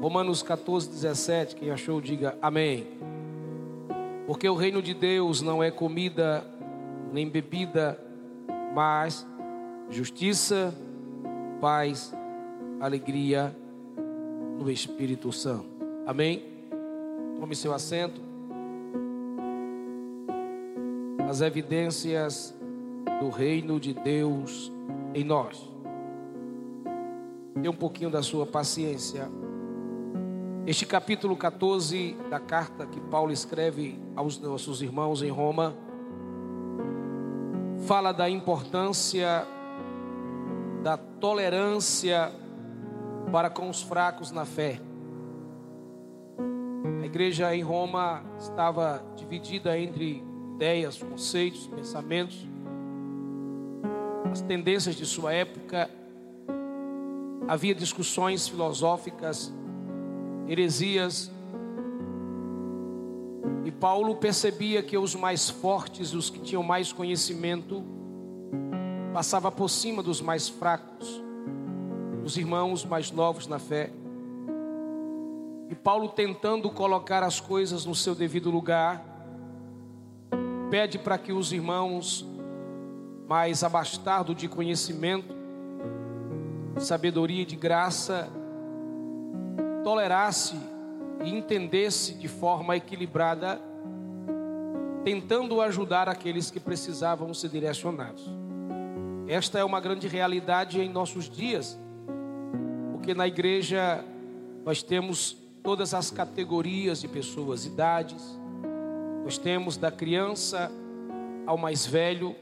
Romanos 14, 17. Quem achou, diga amém. Porque o reino de Deus não é comida nem bebida, mas justiça, paz, alegria no Espírito Santo. Amém? Tome seu assento. As evidências do reino de Deus em nós. Dê um pouquinho da sua paciência. Este capítulo 14 da carta que Paulo escreve aos nossos irmãos em Roma fala da importância da tolerância para com os fracos na fé. A igreja em Roma estava dividida entre ideias, conceitos, pensamentos, as tendências de sua época. Havia discussões filosóficas, heresias. E Paulo percebia que os mais fortes, os que tinham mais conhecimento, passava por cima dos mais fracos, dos irmãos mais novos na fé. E Paulo tentando colocar as coisas no seu devido lugar, pede para que os irmãos mais abastados de conhecimento, sabedoria e de graça, tolerasse e entendesse de forma equilibrada, tentando ajudar aqueles que precisavam ser direcionados. Esta é uma grande realidade em nossos dias, porque na igreja nós temos todas as categorias de pessoas, idades, nós temos da criança ao mais velho,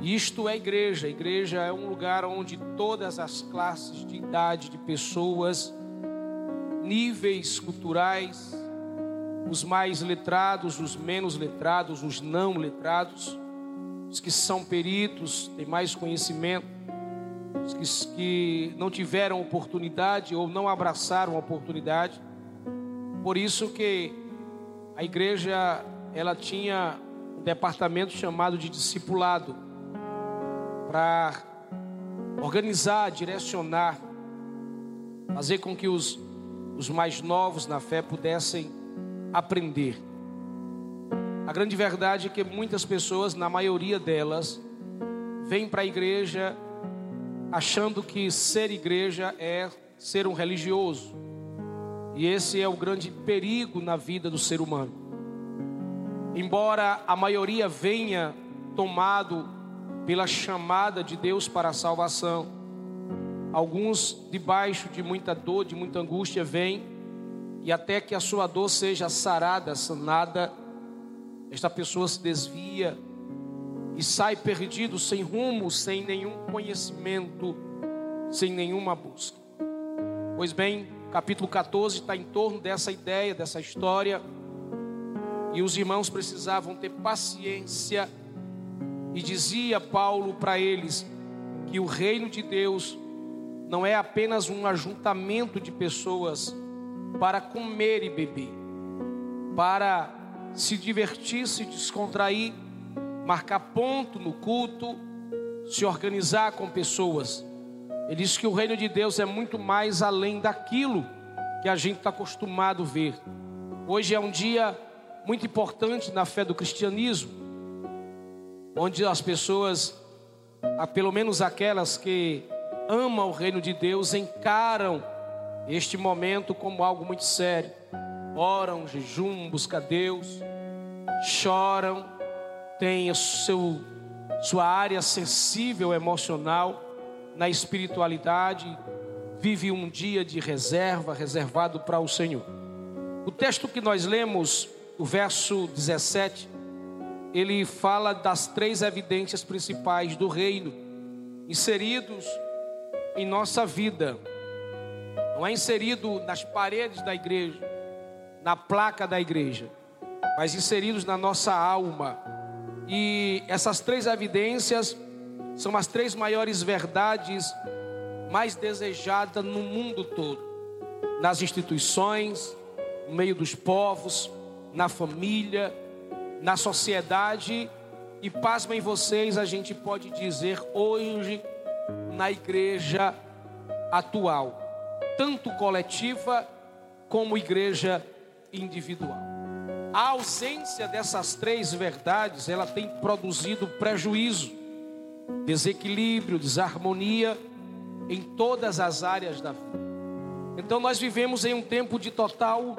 isto é igreja. Igreja é um lugar onde todas as classes de idade de pessoas, níveis culturais, os mais letrados, os menos letrados, os não letrados, os que são peritos, têm mais conhecimento, os que, que não tiveram oportunidade ou não abraçaram a oportunidade. Por isso que a igreja ela tinha um departamento chamado de discipulado para organizar, direcionar, fazer com que os, os mais novos na fé pudessem aprender. A grande verdade é que muitas pessoas, na maioria delas, vêm para a igreja achando que ser igreja é ser um religioso. E esse é o grande perigo na vida do ser humano. Embora a maioria venha tomado pela chamada de Deus para a salvação, alguns debaixo de muita dor, de muita angústia vêm e até que a sua dor seja sarada, sanada, esta pessoa se desvia e sai perdido, sem rumo, sem nenhum conhecimento, sem nenhuma busca. Pois bem, capítulo 14 está em torno dessa ideia, dessa história, e os irmãos precisavam ter paciência, e dizia Paulo para eles que o reino de Deus não é apenas um ajuntamento de pessoas para comer e beber, para se divertir, se descontrair, marcar ponto no culto, se organizar com pessoas. Ele diz que o reino de Deus é muito mais além daquilo que a gente está acostumado a ver. Hoje é um dia muito importante na fé do cristianismo, onde as pessoas, pelo menos aquelas que amam o reino de Deus, encaram este momento como algo muito sério oram, jejum, busca Deus, choram, têm seu, sua área sensível, emocional, na espiritualidade, vive um dia de reserva, reservado para o Senhor. O texto que nós lemos, o verso 17, ele fala das três evidências principais do reino, inseridos em nossa vida, não é inserido nas paredes da igreja, na placa da igreja, mas inseridos na nossa alma. E essas três evidências são as três maiores verdades mais desejadas no mundo todo: nas instituições, no meio dos povos, na família, na sociedade. E pasmem vocês, a gente pode dizer hoje na igreja atual. tanto coletiva como igreja individual. A ausência dessas três verdades, ela tem produzido prejuízo, desequilíbrio, desarmonia em todas as áreas da vida. Então nós vivemos em um tempo de total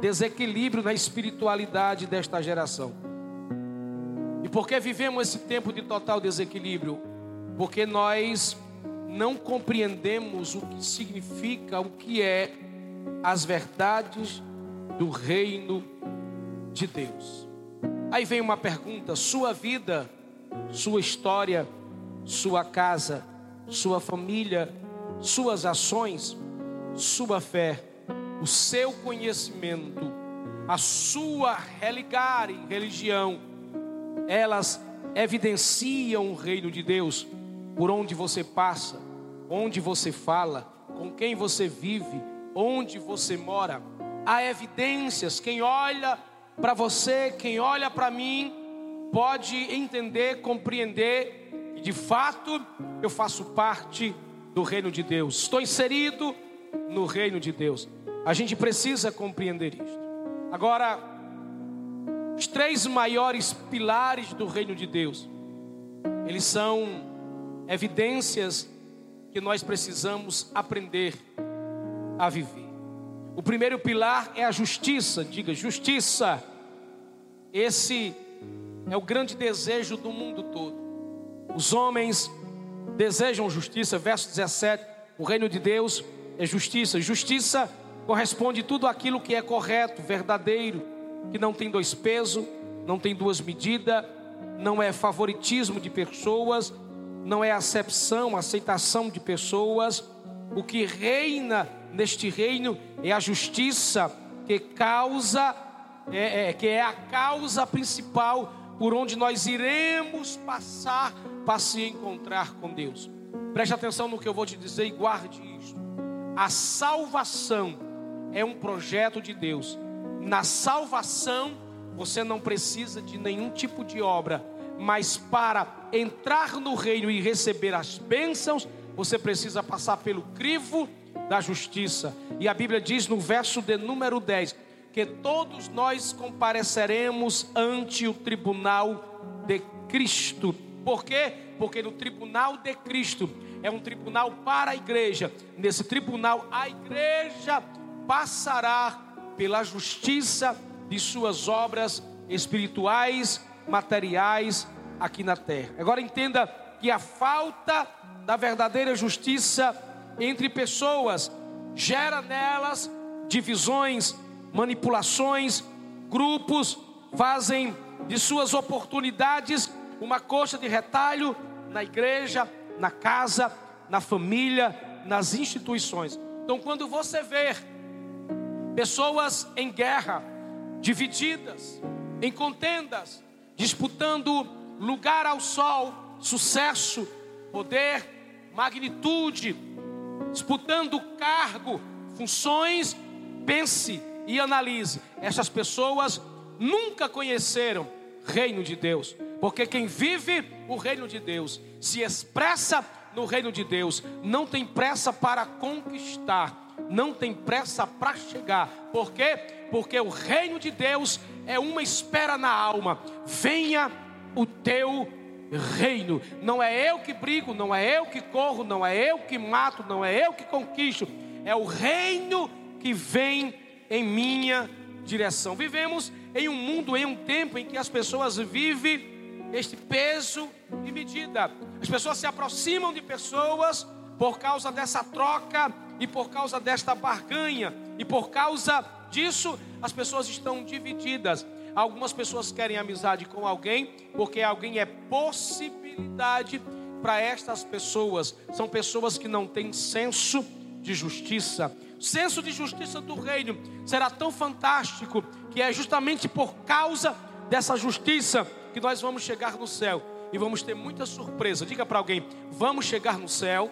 desequilíbrio na espiritualidade desta geração. E por que vivemos esse tempo de total desequilíbrio? Porque nós não compreendemos o que significa, o que é as verdades do reino de Deus. Aí vem uma pergunta: sua vida, sua história, sua casa, sua família, suas ações, sua fé, o seu conhecimento, a sua religar e religião, elas evidenciam o reino de Deus por onde você passa, onde você fala, com quem você vive, onde você mora. Há evidências. Quem olha para você, quem olha para mim, pode entender, compreender que de fato eu faço parte do reino de Deus. Estou inserido no reino de Deus. A gente precisa compreender isto. Agora, os três maiores pilares do reino de Deus, eles são evidências que nós precisamos aprender a viver. O primeiro pilar é a justiça, diga justiça. Esse é o grande desejo do mundo todo. Os homens desejam justiça, verso 17. O reino de Deus é justiça. Justiça corresponde tudo aquilo que é correto, verdadeiro, que não tem dois pesos, não tem duas medidas, não é favoritismo de pessoas, não é acepção, aceitação de pessoas. O que reina neste reino é a justiça que causa, é, é, que é a causa principal por onde nós iremos passar para se encontrar com Deus. Preste atenção no que eu vou te dizer e guarde isto. A salvação é um projeto de Deus. Na salvação, você não precisa de nenhum tipo de obra mas para entrar no reino e receber as bênçãos, você precisa passar pelo crivo da justiça. E a Bíblia diz no verso de número 10 que todos nós compareceremos ante o tribunal de Cristo. Por quê? Porque no tribunal de Cristo é um tribunal para a igreja. Nesse tribunal, a igreja passará pela justiça de suas obras espirituais materiais aqui na terra. Agora entenda que a falta da verdadeira justiça entre pessoas gera nelas divisões, manipulações, grupos fazem de suas oportunidades uma coxa de retalho na igreja, na casa, na família, nas instituições. Então, quando você vê pessoas em guerra, divididas, em contendas, disputando lugar ao sol, sucesso, poder, magnitude, disputando cargo, funções. Pense e analise. Essas pessoas nunca conheceram reino de Deus, porque quem vive o reino de Deus se expressa no reino de Deus, não tem pressa para conquistar, não tem pressa para chegar. Por quê? Porque o reino de Deus é uma espera na alma. Venha o teu reino. Não é eu que brigo, não é eu que corro, não é eu que mato, não é eu que conquisto. É o reino que vem em minha direção. Vivemos em um mundo, em um tempo em que as pessoas vivem este peso e medida. As pessoas se aproximam de pessoas por causa dessa troca e por causa desta barganha e por causa disso as pessoas estão divididas. Algumas pessoas querem amizade com alguém porque alguém é possibilidade para estas pessoas. São pessoas que não têm senso de justiça. O senso de justiça do reino será tão fantástico que é justamente por causa dessa justiça que nós vamos chegar no céu e vamos ter muita surpresa. Diga para alguém: vamos chegar no céu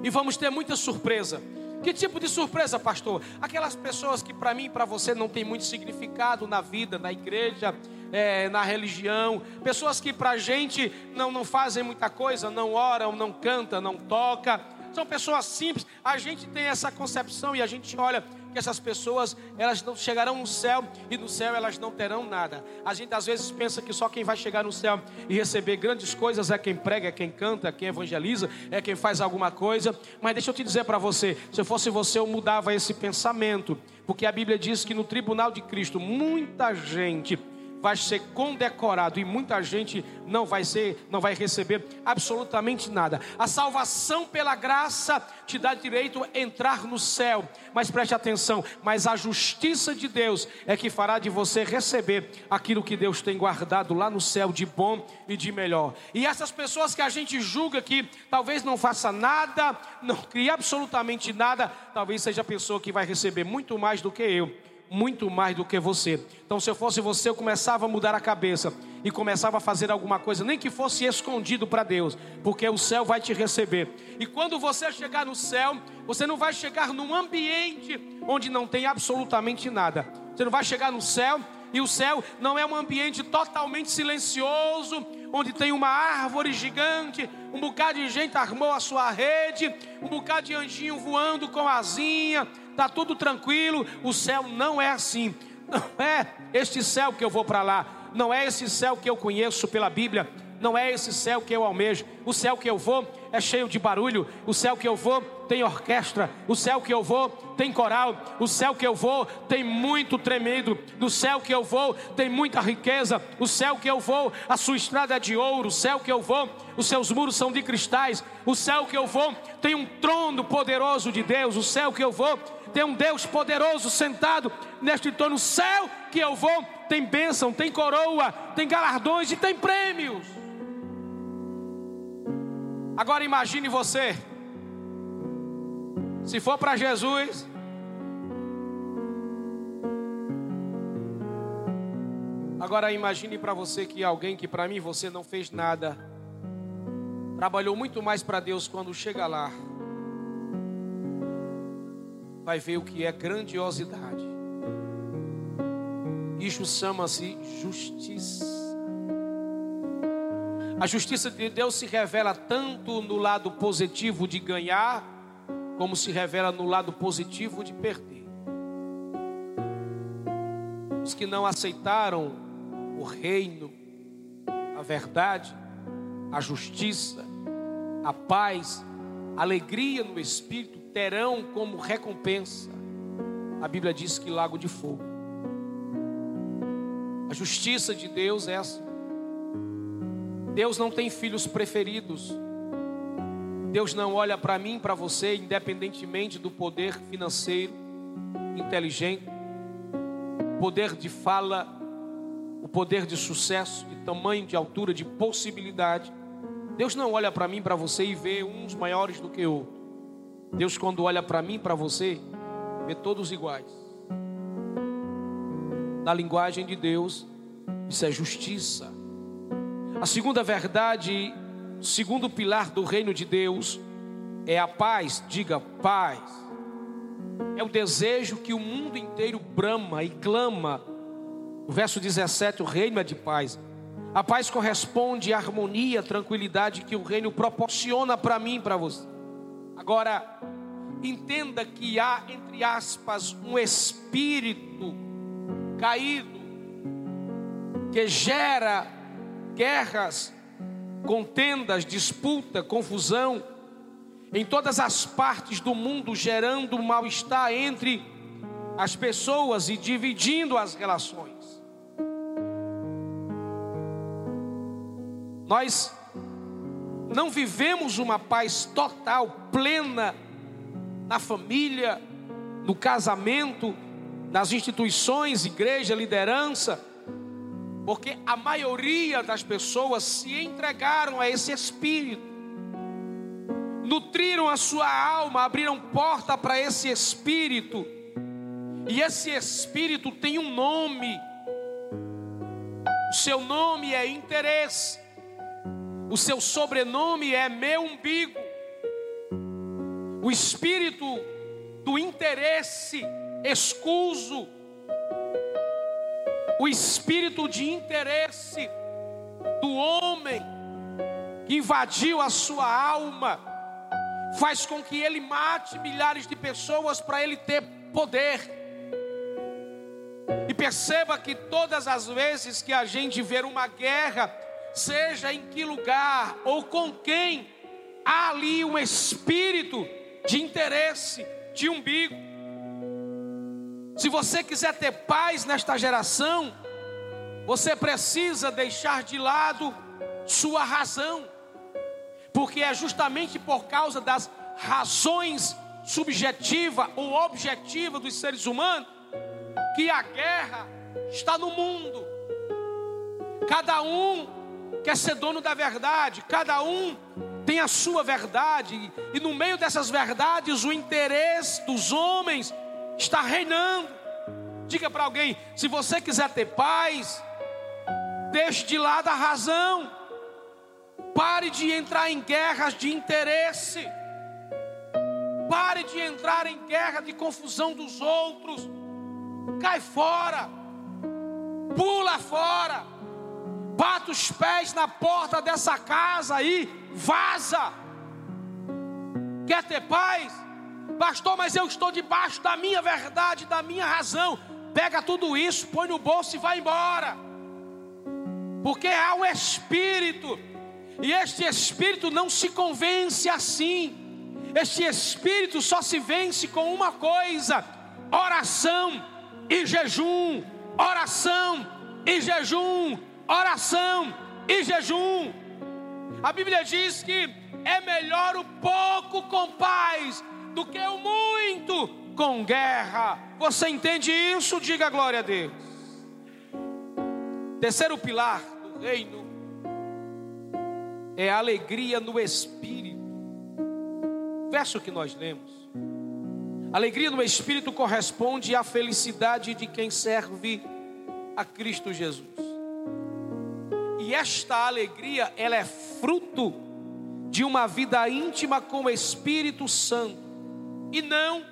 e vamos ter muita surpresa. Que tipo de surpresa, pastor? Aquelas pessoas que para mim e para você não tem muito significado na vida, na igreja, é, na religião, pessoas que para a gente não, não fazem muita coisa, não oram, não cantam, não toca. são pessoas simples. A gente tem essa concepção e a gente olha que essas pessoas elas não chegarão no céu e no céu elas não terão nada. A gente às vezes pensa que só quem vai chegar no céu e receber grandes coisas é quem prega, é quem canta, é quem evangeliza, é quem faz alguma coisa. Mas deixa eu te dizer para você, se eu fosse você eu mudava esse pensamento, porque a Bíblia diz que no tribunal de Cristo muita gente vai ser condecorado e muita gente não vai ser, não vai receber absolutamente nada. A salvação pela graça te dá direito a entrar no céu, mas preste atenção, mas a justiça de Deus é que fará de você receber aquilo que Deus tem guardado lá no céu de bom e de melhor. E essas pessoas que a gente julga que talvez não faça nada, não crie absolutamente nada, talvez seja a pessoa que vai receber muito mais do que eu muito mais do que você. Então, se eu fosse você, eu começava a mudar a cabeça e começava a fazer alguma coisa, nem que fosse escondido para Deus, porque o céu vai te receber. E quando você chegar no céu, você não vai chegar num ambiente onde não tem absolutamente nada. Você não vai chegar no céu e o céu não é um ambiente totalmente silencioso, onde tem uma árvore gigante, um bocado de gente armou a sua rede, um bocado de anjinho voando com asinha, está tudo tranquilo. O céu não é assim. Não é este céu que eu vou para lá. Não é esse céu que eu conheço pela Bíblia. Não é esse céu que eu almejo. O céu que eu vou é cheio de barulho. O céu que eu vou tem orquestra. O céu que eu vou tem coral. O céu que eu vou tem muito tremido. No céu que eu vou tem muita riqueza. O céu que eu vou, a sua estrada é de ouro. O céu que eu vou, os seus muros são de cristais. O céu que eu vou tem um trono poderoso de Deus. O céu que eu vou tem um Deus poderoso sentado neste trono. O céu que eu vou tem bênção, tem coroa, tem galardões e tem prêmios. Agora imagine você se for para Jesus, agora imagine para você que alguém que para mim você não fez nada, trabalhou muito mais para Deus quando chega lá, vai ver o que é grandiosidade. Isso chama-se justiça. A justiça de Deus se revela tanto no lado positivo de ganhar, como se revela no lado positivo de perder. Os que não aceitaram o reino, a verdade, a justiça, a paz, a alegria no espírito terão como recompensa. A Bíblia diz que lago de fogo. A justiça de Deus é essa. Deus não tem filhos preferidos. Deus não olha para mim, para você, independentemente do poder financeiro, inteligente, poder de fala, o poder de sucesso, de tamanho, de altura, de possibilidade. Deus não olha para mim, para você e vê uns maiores do que outros. Deus, quando olha para mim, para você, vê todos iguais. Na linguagem de Deus, isso é justiça. A segunda verdade segundo pilar do reino de Deus é a paz, diga paz. É o desejo que o mundo inteiro brama e clama. O verso 17, o reino é de paz. A paz corresponde à harmonia, à tranquilidade que o reino proporciona para mim e para você. Agora, entenda que há, entre aspas, um espírito caído que gera guerras, contendas, disputa, confusão, em todas as partes do mundo, gerando mal-estar entre as pessoas e dividindo as relações. Nós não vivemos uma paz total, plena, na família, no casamento, nas instituições, igreja, liderança porque a maioria das pessoas se entregaram a esse espírito, nutriram a sua alma, abriram porta para esse espírito, e esse espírito tem um nome, o seu nome é interesse, o seu sobrenome é meu umbigo, o espírito do interesse escuso, o espírito de interesse do homem que invadiu a sua alma faz com que ele mate milhares de pessoas para ele ter poder. E perceba que todas as vezes que a gente vê uma guerra, seja em que lugar ou com quem, há ali um espírito de interesse, de umbigo. Se você quiser ter paz nesta geração, você precisa deixar de lado sua razão, porque é justamente por causa das razões subjetiva ou objetiva dos seres humanos que a guerra está no mundo. Cada um quer ser dono da verdade, cada um tem a sua verdade, e no meio dessas verdades o interesse dos homens está reinando. Diga para alguém: se você quiser ter paz, deixe de lado a razão, pare de entrar em guerras de interesse, pare de entrar em guerra de confusão dos outros, cai fora, pula fora, bata os pés na porta dessa casa aí, vaza. Quer ter paz? Pastor, mas eu estou debaixo da minha verdade, da minha razão. Pega tudo isso, põe no bolso e vai embora. Porque há um espírito, e este espírito não se convence assim. Este espírito só se vence com uma coisa: oração e jejum, oração e jejum, oração e jejum. A Bíblia diz que é melhor o pouco com paz do que o muito com guerra. Você entende isso? Diga glória a Deus. Terceiro pilar do reino é a alegria no espírito. Verso que nós lemos. Alegria no espírito corresponde à felicidade de quem serve a Cristo Jesus. E esta alegria, ela é fruto de uma vida íntima com o Espírito Santo e não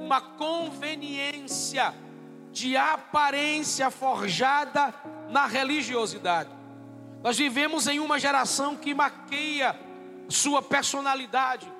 uma conveniência de aparência forjada na religiosidade. Nós vivemos em uma geração que maqueia sua personalidade.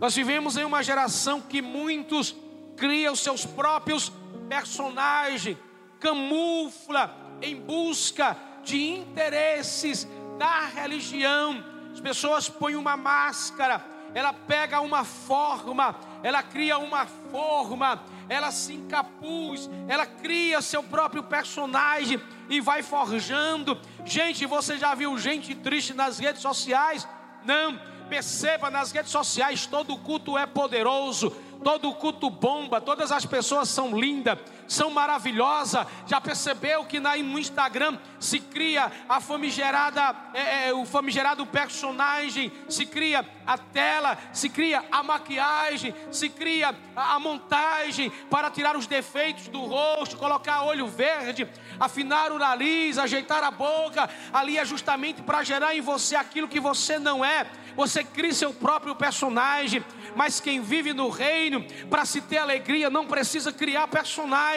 Nós vivemos em uma geração que muitos criam seus próprios personagens, camufla em busca de interesses da religião. As pessoas põem uma máscara, ela pega uma forma, ela cria uma forma, ela se encapuz, ela cria seu próprio personagem e vai forjando. Gente, você já viu gente triste nas redes sociais? Não, perceba nas redes sociais, todo culto é poderoso todo culto bomba, todas as pessoas são lindas, são maravilhosas. Já percebeu que no Instagram se cria a famigerada, é, é, o famigerado personagem, se cria a tela, se cria a maquiagem, se cria a, a montagem para tirar os defeitos do rosto, colocar olho verde, afinar o nariz, ajeitar a boca. Ali é justamente para gerar em você aquilo que você não é. Você cria seu próprio personagem, mas quem vive no reino, para se ter alegria, não precisa criar personagem,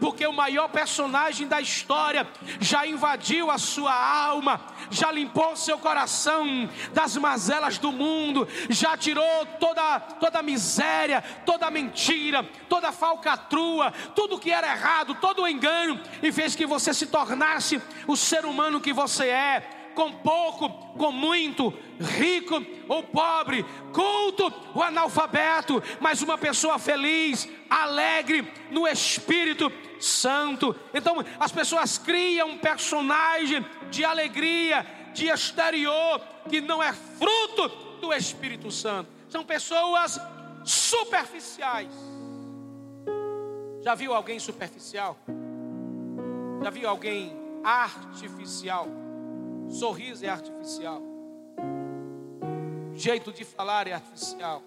porque o maior personagem da história já invadiu a sua alma, já limpou seu coração das mazelas do mundo, já tirou toda, toda a miséria, toda mentira, toda falcatrua, tudo que era errado, todo o engano, e fez que você se tornasse o ser humano que você é com pouco, com muito, rico ou pobre, culto ou analfabeto, mas uma pessoa feliz, alegre no Espírito Santo. Então as pessoas criam um personagem de alegria, de exterior, que não é fruto do Espírito Santo. São pessoas superficiais. Já viu alguém superficial? Já viu alguém artificial? Sorriso é artificial. Jeito de falar é artificial.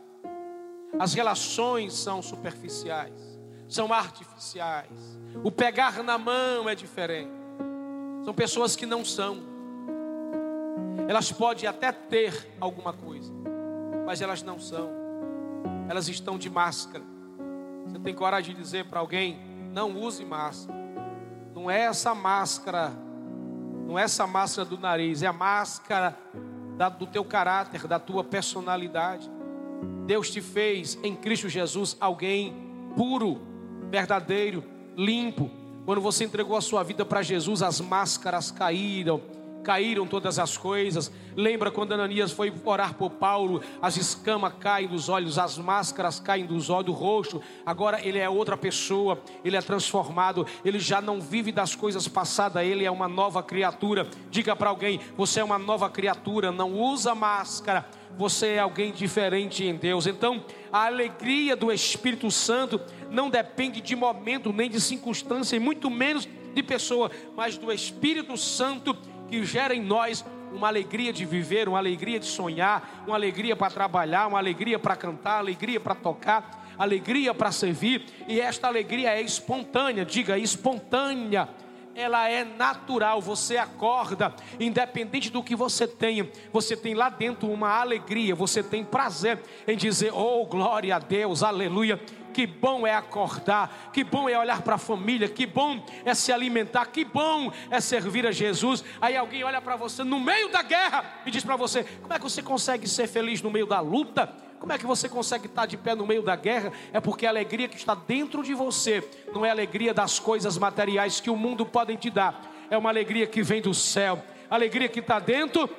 As relações são superficiais, são artificiais. O pegar na mão é diferente. São pessoas que não são. Elas podem até ter alguma coisa, mas elas não são. Elas estão de máscara. Você tem coragem de dizer para alguém: não use máscara. Não é essa máscara não é essa máscara do nariz, é a máscara da, do teu caráter, da tua personalidade. Deus te fez em Cristo Jesus alguém puro, verdadeiro, limpo. Quando você entregou a sua vida para Jesus, as máscaras caíram caíram todas as coisas. Lembra quando Ananias foi orar por Paulo, as escamas caem dos olhos, as máscaras caem dos olhos, rosto. Agora ele é outra pessoa, ele é transformado, ele já não vive das coisas passadas, ele é uma nova criatura. Diga para alguém: você é uma nova criatura, não usa máscara. Você é alguém diferente em Deus. Então, a alegria do Espírito Santo não depende de momento, nem de circunstância, e muito menos de pessoa, mas do Espírito Santo que gera em nós uma alegria de viver, uma alegria de sonhar, uma alegria para trabalhar, uma alegria para cantar, alegria para tocar, alegria para servir, e esta alegria é espontânea, diga espontânea. Ela é natural, você acorda, independente do que você tenha, você tem lá dentro uma alegria, você tem prazer em dizer: Oh, glória a Deus, aleluia que bom é acordar, que bom é olhar para a família, que bom é se alimentar, que bom é servir a Jesus. Aí alguém olha para você no meio da guerra e diz para você: como é que você consegue ser feliz no meio da luta? Como é que você consegue estar de pé no meio da guerra? É porque a alegria que está dentro de você não é a alegria das coisas materiais que o mundo pode te dar, é uma alegria que vem do céu. Alegria que está dentro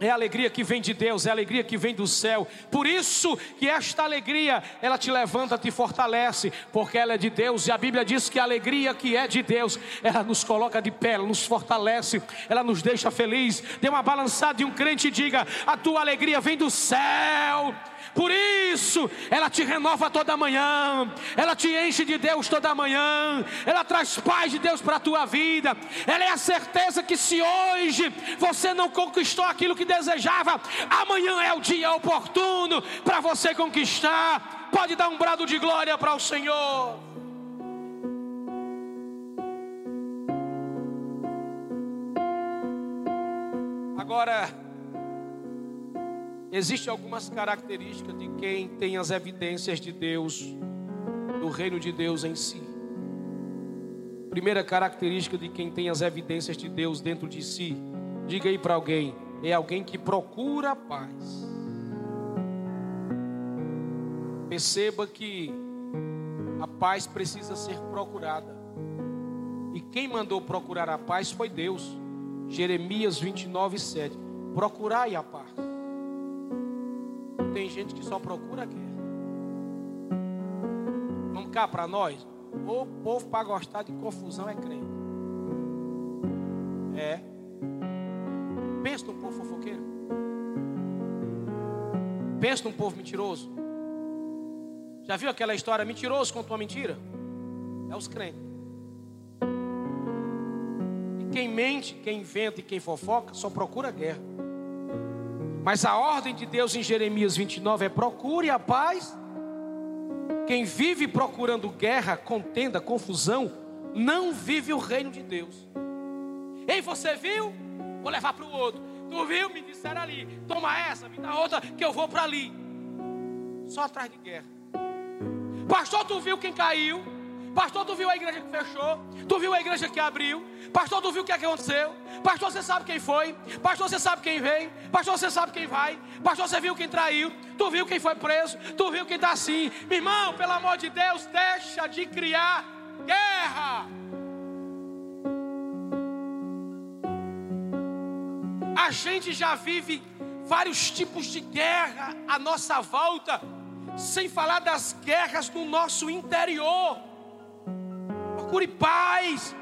é a alegria que vem de Deus, é a alegria que vem do céu. Por isso que esta alegria, ela te levanta, te fortalece, porque ela é de Deus. E a Bíblia diz que a alegria que é de Deus, ela nos coloca de pé, ela nos fortalece, ela nos deixa feliz. Dê uma balançada de um crente e diga: A tua alegria vem do céu. Por isso, ela te renova toda manhã, ela te enche de Deus toda manhã, ela traz paz de Deus para a tua vida. Ela é a certeza que se hoje você não conquistou aquilo que desejava, amanhã é o dia oportuno para você conquistar. Pode dar um brado de glória para o Senhor. Agora, Existem algumas características de quem tem as evidências de Deus, do reino de Deus em si. Primeira característica de quem tem as evidências de Deus dentro de si, diga aí para alguém, é alguém que procura a paz. Perceba que a paz precisa ser procurada. E quem mandou procurar a paz foi Deus. Jeremias 29, 7. Procurai a paz tem gente que só procura guerra. Vamos cá para nós. O povo para gostar de confusão é crente. É. Pensa num povo fofoqueiro. Pensa num povo mentiroso. Já viu aquela história? Mentiroso contou uma mentira? É os crentes. E quem mente, quem inventa e quem fofoca só procura guerra. Mas a ordem de Deus em Jeremias 29 é: procure a paz. Quem vive procurando guerra, contenda, confusão, não vive o reino de Deus. Ei, você viu? Vou levar para o outro. Tu viu? Me disseram ali. Toma essa, me dá outra, que eu vou para ali. Só atrás de guerra. Pastor, tu viu quem caiu? Pastor, tu viu a igreja que fechou? Tu viu a igreja que abriu? Pastor, tu viu o que, é aconteceu? Pastor, você sabe quem foi? Pastor, você sabe quem veio? Pastor, você sabe quem vai? Pastor, você viu quem traiu? Tu viu quem foi preso? Tu viu quem está assim? Meu irmão, pelo amor de Deus, deixa de criar guerra. A gente já vive vários tipos de guerra à nossa volta, sem falar das guerras no nosso interior procure paz,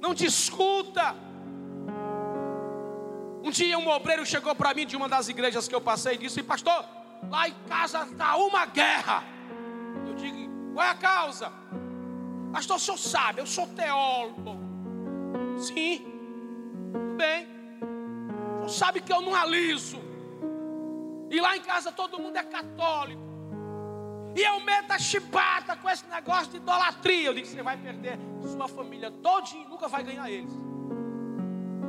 não discuta. Um dia um obreiro chegou para mim de uma das igrejas que eu passei e disse: Pastor, lá em casa está uma guerra. Eu digo: Qual é a causa? Pastor, o senhor sabe, eu sou teólogo. Sim, bem. O senhor sabe que eu não aliso. E lá em casa todo mundo é católico. E eu meto a chibata com esse negócio de idolatria. Eu digo: você vai perder sua família todinha, nunca vai ganhar eles.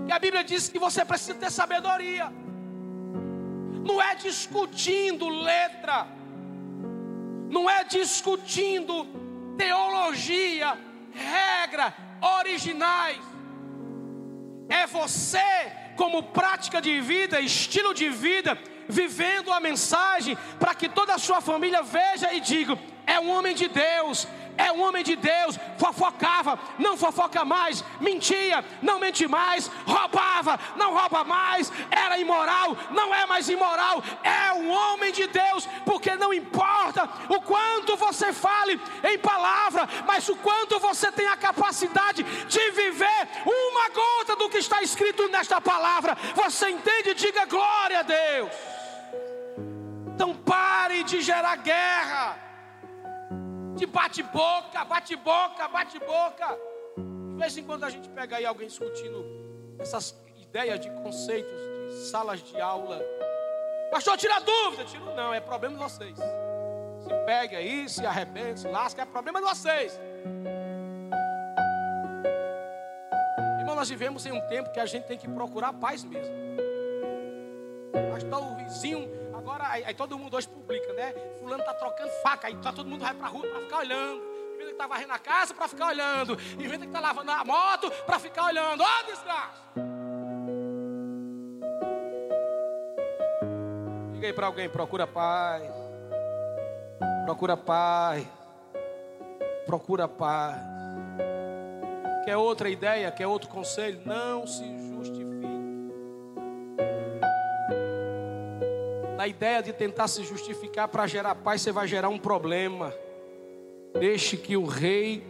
E a Bíblia diz que você precisa ter sabedoria. Não é discutindo letra, não é discutindo teologia, regra, originais. É você, como prática de vida, estilo de vida, vivendo a mensagem para que toda a sua família veja e diga: é um homem de Deus, é um homem de Deus, fofocava, não fofoca mais, mentia, não mente mais, roubava, não rouba mais, era imoral, não é mais imoral, é um homem de Deus, porque não importa o quanto você fale em palavra, mas o quanto você tem a capacidade de viver uma gota do que está escrito nesta palavra, você entende? Diga glória a Deus. Então pare de gerar guerra de bate-boca, bate-boca, bate-boca. De vez em quando a gente pega aí alguém discutindo essas ideias de conceitos de salas de aula. Pastor, tira dúvida. Tiro não, é problema de vocês. Se pega aí, se arrebenta, se lasca, é problema de vocês. Irmão, nós vivemos em um tempo que a gente tem que procurar paz mesmo. Pastor, o vizinho agora aí, aí, todo mundo hoje publica, né? Fulano tá trocando faca, aí tá, todo mundo vai pra rua para ficar olhando. Inventa que tá varrendo a casa para ficar olhando. Inventa que tá lavando a moto para ficar olhando. Ó, oh, desgraça! Diga aí para alguém, procura paz. Procura paz. Procura paz. Quer outra ideia? Quer outro conselho? Não se na ideia de tentar se justificar para gerar paz, você vai gerar um problema. Deixe que o rei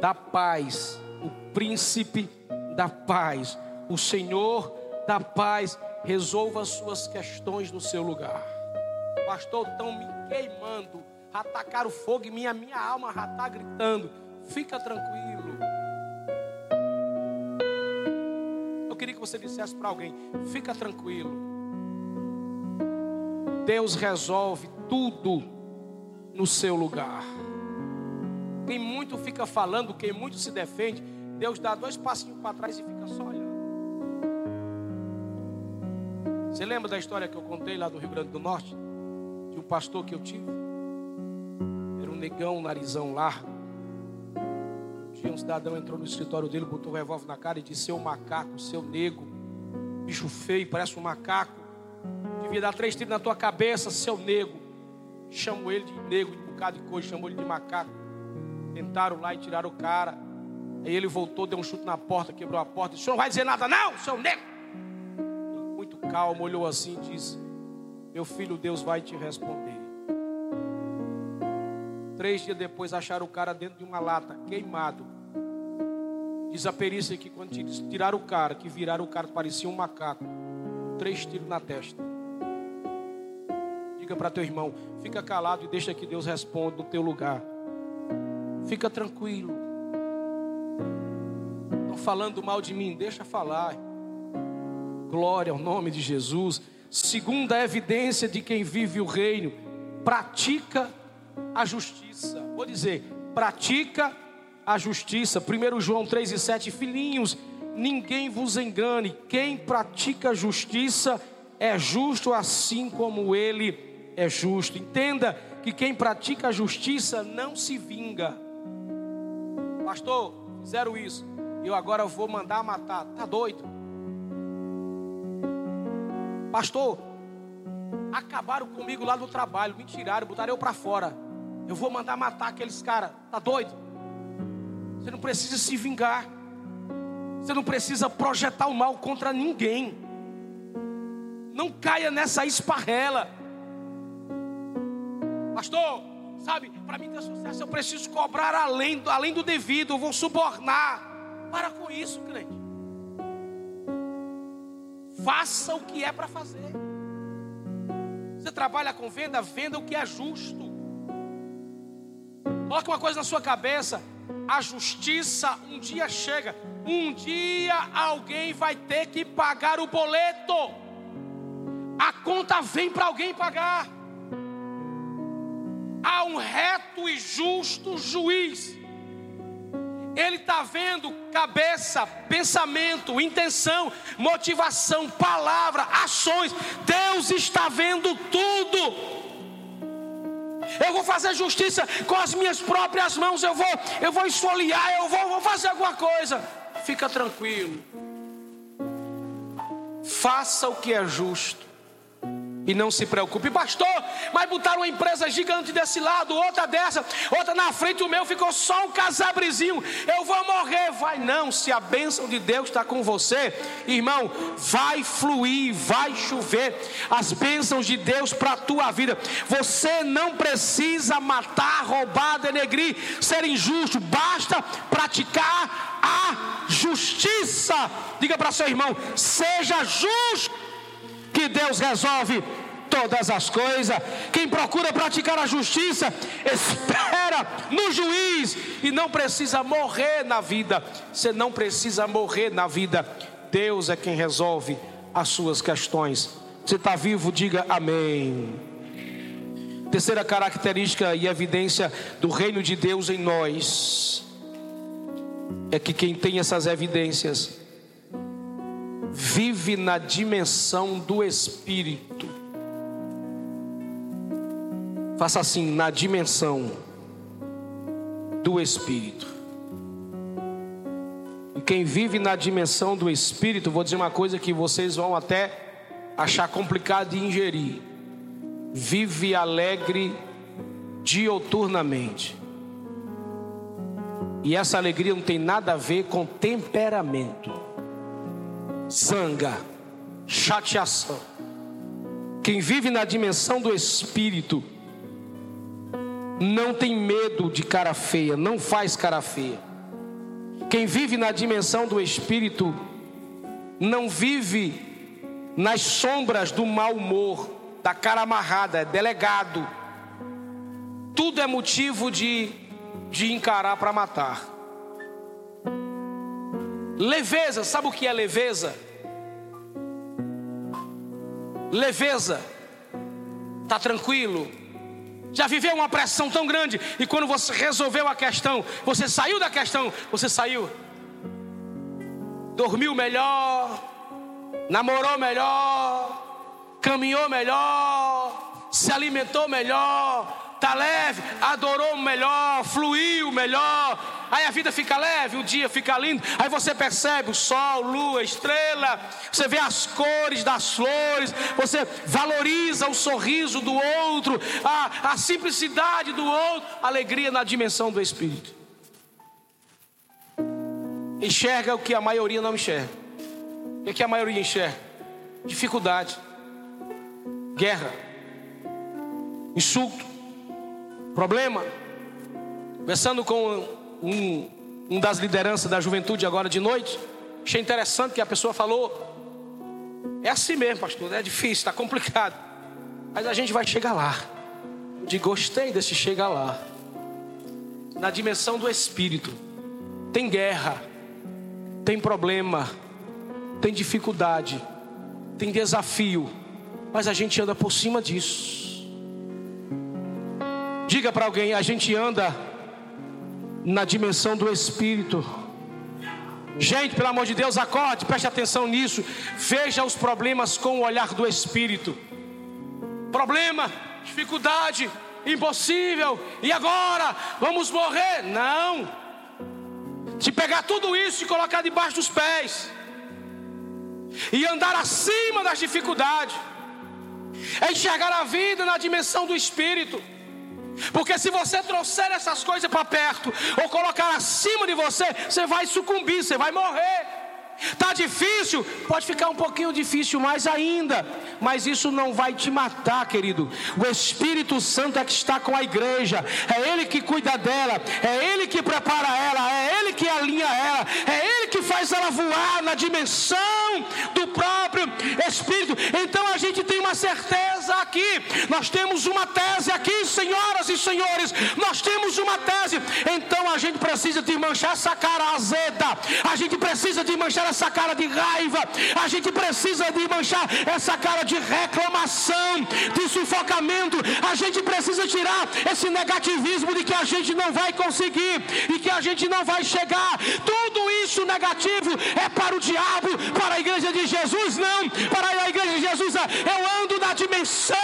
da paz, o príncipe da paz, o Senhor da paz, resolva as suas questões no seu lugar. Pastor, estão me queimando, atacaram fogo e minha, minha alma já está gritando. Fica tranquilo. Eu queria que você dissesse para alguém: fica tranquilo. Deus resolve tudo no seu lugar. Quem muito fica falando, quem muito se defende, Deus dá dois passinhos para trás e fica só olhando. Você lembra da história que eu contei lá do Rio Grande do Norte? De um pastor que eu tive? Era um negão, um narizão largo. Um dia um cidadão entrou no escritório dele, botou o um revólver na cara e disse: Seu macaco, seu nego, bicho feio, parece um macaco. Devia dar três tiros na tua cabeça, seu nego. Chamou ele de nego, de um bocado de coisa, chamou ele de macaco. Tentaram lá e tiraram o cara. Aí ele voltou, deu um chute na porta, quebrou a porta. O senhor não vai dizer nada, não, seu nego. Ele, muito calmo, olhou assim e disse: Meu filho, Deus vai te responder. Três dias depois acharam o cara dentro de uma lata, queimado. Diz a perícia que quando tiraram o cara, que viraram o cara, parecia um macaco. Três tiros na testa. Diga para teu irmão, fica calado e deixa que Deus responda no teu lugar. Fica tranquilo. Estão falando mal de mim, deixa falar. Glória ao nome de Jesus. Segunda evidência de quem vive o reino, pratica a justiça. Vou dizer, pratica a justiça. 1 João 3 e 7, filhinhos, ninguém vos engane, quem pratica a justiça é justo assim como ele é justo. Entenda que quem pratica a justiça não se vinga. Pastor, fizeram isso. Eu agora vou mandar matar. Tá doido? Pastor, acabaram comigo lá no trabalho, me tiraram, botaram eu para fora. Eu vou mandar matar aqueles caras. Tá doido? Você não precisa se vingar. Você não precisa projetar o mal contra ninguém. Não caia nessa esparrela. Pastor, sabe, para mim ter sucesso eu preciso cobrar além do, além do devido, eu vou subornar. Para com isso, crente. Faça o que é para fazer. Você trabalha com venda, venda o que é justo. Coloque uma coisa na sua cabeça: a justiça um dia chega, um dia alguém vai ter que pagar o boleto. A conta vem para alguém pagar há um reto e justo juiz. Ele está vendo cabeça, pensamento, intenção, motivação, palavra, ações. Deus está vendo tudo. Eu vou fazer justiça com as minhas próprias mãos. Eu vou, eu vou esfoliar, eu vou, vou fazer alguma coisa. Fica tranquilo. Faça o que é justo. E não se preocupe, pastor, mas botaram uma empresa gigante desse lado, outra dessa, outra na frente, o meu ficou só um casabrezinho. Eu vou morrer. Vai não, se a bênção de Deus está com você, irmão, vai fluir, vai chover as bênçãos de Deus para a tua vida. Você não precisa matar, roubar, denegrir, ser injusto, basta praticar a justiça. Diga para seu irmão: seja justo que Deus resolve todas as coisas. Quem procura praticar a justiça, espera no juiz e não precisa morrer na vida. Você não precisa morrer na vida. Deus é quem resolve as suas questões. Você está vivo, diga amém. Terceira característica e evidência do reino de Deus em nós é que quem tem essas evidências vive na dimensão do Espírito. Faça assim, na dimensão do Espírito. E quem vive na dimensão do Espírito, vou dizer uma coisa que vocês vão até achar complicado de ingerir. Vive alegre dioturnamente. E essa alegria não tem nada a ver com temperamento zanga, chateação. Quem vive na dimensão do espírito não tem medo de cara feia, não faz cara feia. Quem vive na dimensão do espírito não vive nas sombras do mau humor, da cara amarrada, é delegado. Tudo é motivo de, de encarar para matar. Leveza, sabe o que é leveza? Leveza, está tranquilo. Já viveu uma pressão tão grande e quando você resolveu a questão, você saiu da questão, você saiu, dormiu melhor, namorou melhor, caminhou melhor, se alimentou melhor, tá leve, adorou melhor, fluiu melhor. Aí a vida fica leve, o dia fica lindo. Aí você percebe o sol, lua, estrela. Você vê as cores das flores. Você valoriza o sorriso do outro, a, a simplicidade do outro, alegria na dimensão do espírito. Enxerga o que a maioria não enxerga. O que a maioria enxerga? Dificuldade, guerra, insulto, Problema? Conversando com um, um das lideranças da juventude agora de noite, achei interessante que a pessoa falou: é assim mesmo, pastor, é difícil, está complicado, mas a gente vai chegar lá. De gostei desse chegar lá. Na dimensão do espírito, tem guerra, tem problema, tem dificuldade, tem desafio, mas a gente anda por cima disso. Diga para alguém: a gente anda na dimensão do Espírito. Gente, pelo amor de Deus, acorde, preste atenção nisso. Veja os problemas com o olhar do Espírito. Problema, dificuldade, impossível. E agora? Vamos morrer? Não. Se pegar tudo isso e colocar debaixo dos pés, e andar acima das dificuldades, é enxergar a vida na dimensão do Espírito. Porque se você trouxer essas coisas para perto ou colocar acima de você, você vai sucumbir, você vai morrer. Tá difícil? Pode ficar um pouquinho difícil mais ainda, mas isso não vai te matar, querido. O Espírito Santo é que está com a igreja, é Ele que cuida dela, é Ele que prepara ela, é Ele que alinha ela, é Ele que faz ela voar na dimensão do próprio Espírito. Então a gente tem uma certeza aqui, nós temos uma tese aqui, senhoras e senhores, nós temos uma tese. Então a gente precisa de manchar essa cara azeda, a gente precisa de manchar essa cara de raiva, a gente precisa de manchar essa cara de reclamação, de sufocamento, a gente precisa tirar esse negativismo de que a gente não vai conseguir e que a gente não vai chegar. Tudo isso negativo é para o diabo, para a igreja de Jesus, não, dimensão, para a igreja de Jesus, é, eu ando na dimensão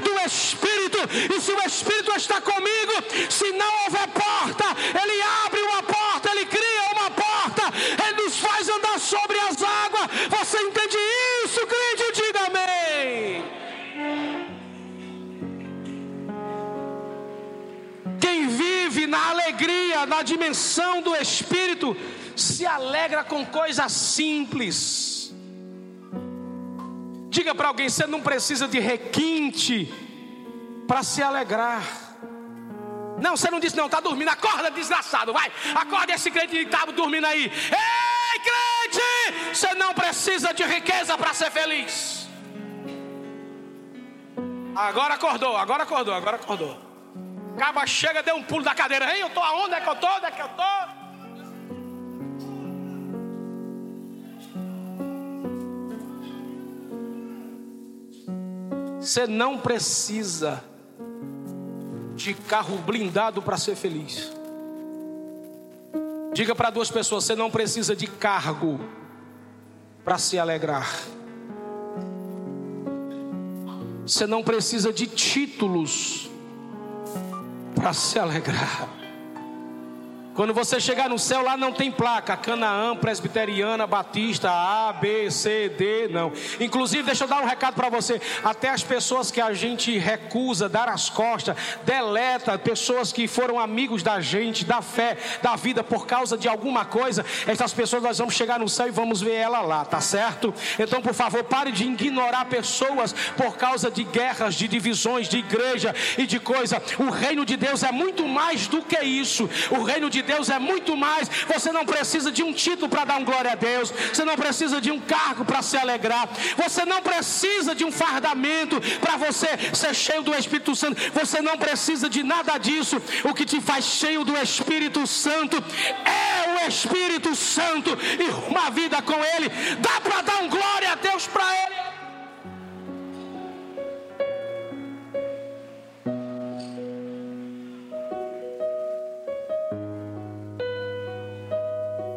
do Espírito, e se o Espírito está comigo, se não houver porta, ele abre uma porta, ele cria uma porta, ele nos faz andar sobre as águas. Você entende isso, crente? Diga amém. Quem vive na alegria, na dimensão do Espírito, se alegra com coisas simples. Diga para alguém: você não precisa de requinte para se alegrar. Não, você não disse não, está dormindo, acorda desgraçado, vai, acorda esse crente que estava dormindo aí. Ei, crente, você não precisa de riqueza para ser feliz. Agora acordou, agora acordou, agora acordou. Acaba, chega, deu um pulo da cadeira. Ei, eu estou aonde é que eu estou? Onde é que eu estou? Você não precisa de carro blindado para ser feliz. Diga para duas pessoas: você não precisa de cargo para se alegrar. Você não precisa de títulos para se alegrar. Quando você chegar no céu, lá não tem placa, Canaã, Presbiteriana, Batista, A, B, C, D, não. Inclusive, deixa eu dar um recado para você: até as pessoas que a gente recusa dar as costas, deleta, pessoas que foram amigos da gente, da fé, da vida, por causa de alguma coisa, essas pessoas nós vamos chegar no céu e vamos ver ela lá, tá certo? Então, por favor, pare de ignorar pessoas por causa de guerras, de divisões, de igreja e de coisa. O reino de Deus é muito mais do que isso. O reino de Deus é muito mais. Você não precisa de um título para dar um glória a Deus. Você não precisa de um cargo para se alegrar. Você não precisa de um fardamento para você ser cheio do Espírito Santo. Você não precisa de nada disso. O que te faz cheio do Espírito Santo é o Espírito Santo e uma vida com Ele. Dá para dar um glória a Deus para Ele.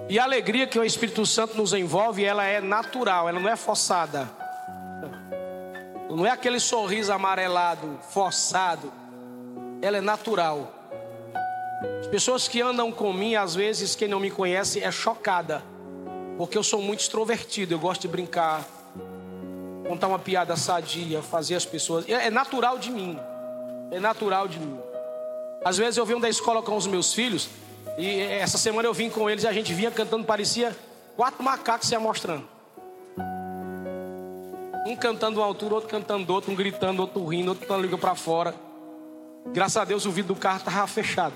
E a alegria que o Espírito Santo nos envolve, ela é natural, ela não é forçada. Não é aquele sorriso amarelado, forçado. Ela é natural. As pessoas que andam com mim, às vezes, quem não me conhece é chocada. Porque eu sou muito extrovertido, eu gosto de brincar, contar uma piada sadia, fazer as pessoas. É, é natural de mim. É natural de mim. Às vezes eu venho da escola com os meus filhos, e essa semana eu vim com eles e a gente vinha cantando, parecia quatro macacos se amostrando. Um cantando uma altura, outro cantando outro, um gritando, outro rindo, outro com a língua para fora. Graças a Deus o vidro do carro estava fechado.